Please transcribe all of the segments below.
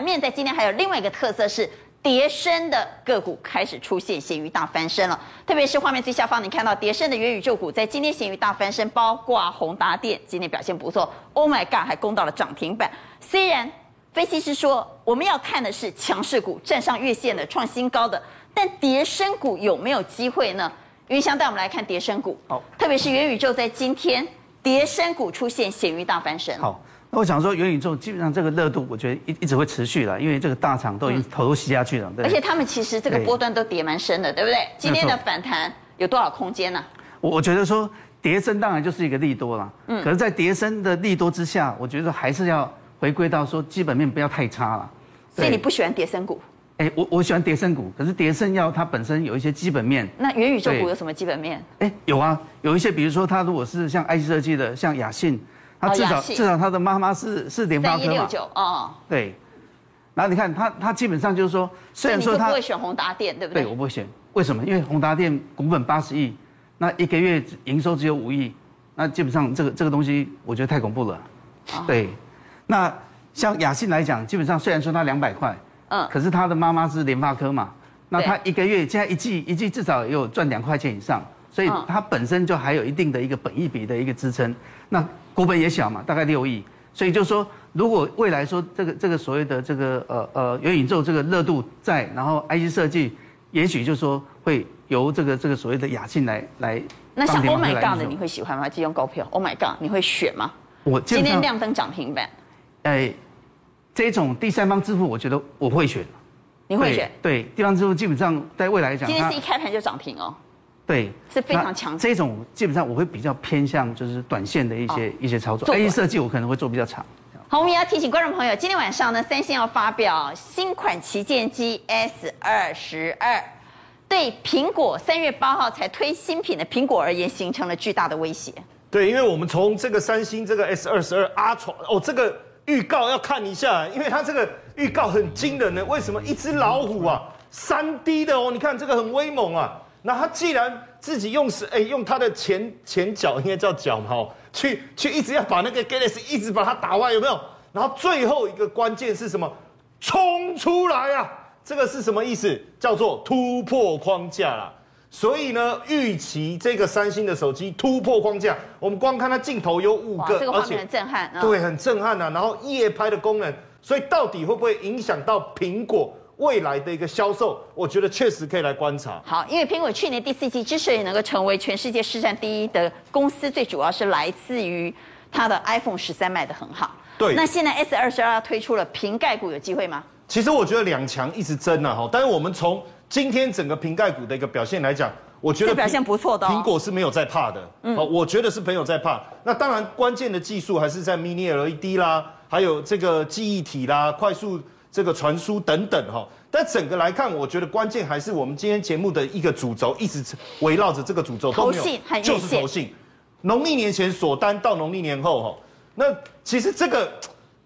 面在今天还有另外一个特色是。跌升的个股开始出现咸鱼大翻身了，特别是画面最下方，你看到跌升的元宇宙股在今天咸鱼大翻身，包括宏达电今天表现不错，Oh my God，还攻到了涨停板。虽然分析师说我们要看的是强势股站上月线的创新高的，但跌升股有没有机会呢？云翔带我们来看跌升股，好，特别是元宇宙在今天跌升股出现咸鱼大翻身。好。那我想说，元宇宙基本上这个热度，我觉得一一直会持续了，因为这个大厂都已经投入吸下去了。对。而且他们其实这个波段都跌蛮深的，对不对？今天的反弹有多少空间呢？我我觉得说，跌升当然就是一个利多了。嗯。可是，在跌升的利多之下，我觉得还是要回归到说基本面不要太差了。所以你不喜欢跌升股？哎，我我喜欢跌深股，可是跌深要它本身有一些基本面。那元宇宙股有什么基本面？哎，有啊，有一些，比如说它如果是像 IC 设计的，像雅信。它至少至少它的妈妈是是联发科嘛？三一六九哦，对。然后你看它它基本上就是说，虽然说它不会选宏达电，对不对？对，我不会选。为什么？因为宏达电股本八十亿，那一个月营收只有五亿，那基本上这个这个东西我觉得太恐怖了。对。那像雅信来讲，基本上虽然说它两百块，嗯，可是他的妈妈是联发科嘛，那他一个月现在一季一季至少也有赚两块钱以上，所以他本身就还有一定的一个本益比的一个支撑。那股本也小嘛，大概六亿，所以就说，如果未来说这个这个所谓的这个呃呃元宇宙这个热度在，然后 IC 设计，也许就说会由这个这个所谓的雅信来来。那像 Oh my God 的你会喜欢吗？金融股票 Oh my God 你会选吗？我今天亮灯涨停板。哎，这种第三方支付，我觉得我会选。你会选？对，第三方支付基本上在未来来讲，今天是一开盘就涨停哦。对，是非常强。这种基本上我会比较偏向就是短线的一些、哦、一些操作，IC 设计我可能会做比较长。好，我们也要提醒观众朋友，今天晚上呢，三星要发表新款旗舰机 S 二十二，对苹果三月八号才推新品的苹果而言，形成了巨大的威胁。对，因为我们从这个三星这个 S 二十二 Ultra 哦，这个预告要看一下，因为它这个预告很惊人呢。为什么一只老虎啊，三 D 的哦？你看这个很威猛啊。那他既然自己用是哎、用他的前前脚应该叫脚嘛，去去一直要把那个 Galaxy 一直把它打歪有没有？然后最后一个关键是什么？冲出来啊！这个是什么意思？叫做突破框架啦。所以呢，预期这个三星的手机突破框架，我们光看它镜头有五个，这个画面很震撼，对，很震撼啊。然后夜拍的功能，所以到底会不会影响到苹果？未来的一个销售，我觉得确实可以来观察。好，因为苹果去年第四季之所以能够成为全世界市占第一的公司，最主要是来自于它的 iPhone 十三卖得很好。对。那现在 S 二十二推出了瓶盖股，有机会吗？其实我觉得两强一直争啊，哈。但是我们从今天整个瓶盖股的一个表现来讲，我觉得表现不错的。苹果是没有在怕的。嗯。我觉得是没有在怕。那当然，关键的技术还是在 Mini LED 啦，还有这个记忆体啦，快速。这个传输等等哈，但整个来看，我觉得关键还是我们今天节目的一个主轴，一直围绕着这个主轴都没有，就是投信。农历年前锁单到农历年后哈，那其实这个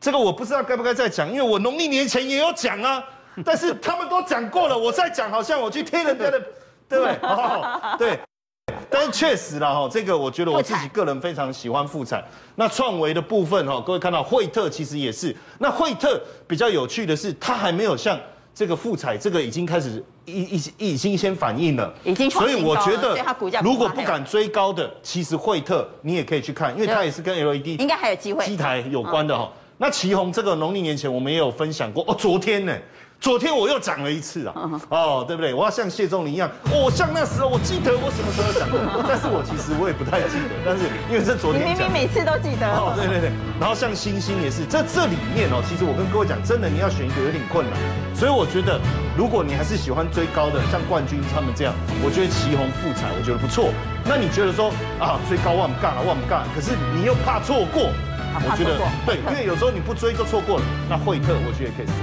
这个我不知道该不该再讲，因为我农历年前也有讲啊，但是他们都讲过了，我再讲好像我去听人家的，对不对？哦，对。但是确实啦，哈，这个我觉得我自己个人非常喜欢富采。那创维的部分哈，各位看到惠特其实也是。那惠特比较有趣的是，它还没有像这个富彩这个已经开始已已已经先反应了，已经。所以我觉得，如果不敢追高的，其实惠特你也可以去看，因为它也是跟 LED 应该还有机会机台有关的哈。那奇鋐这个农历年前我们也有分享过哦，昨天呢。昨天我又涨了一次啊，哦，对不对？我要像谢仲林一样，哦，像那时候我记得我什么时候讲过，但是我其实我也不太记得，但是因为是昨天，你明明每次都记得哦，对对对。然后像星星也是，这这里面哦，其实我跟各位讲，真的你要选一个有点困难，所以我觉得如果你还是喜欢追高的，像冠军他们这样，我觉得旗红富彩我觉得不错。那你觉得说啊，追高万干了万干，可是你又怕错过，我觉得对，因为有时候你不追就错过了。那惠特我觉得也可以试。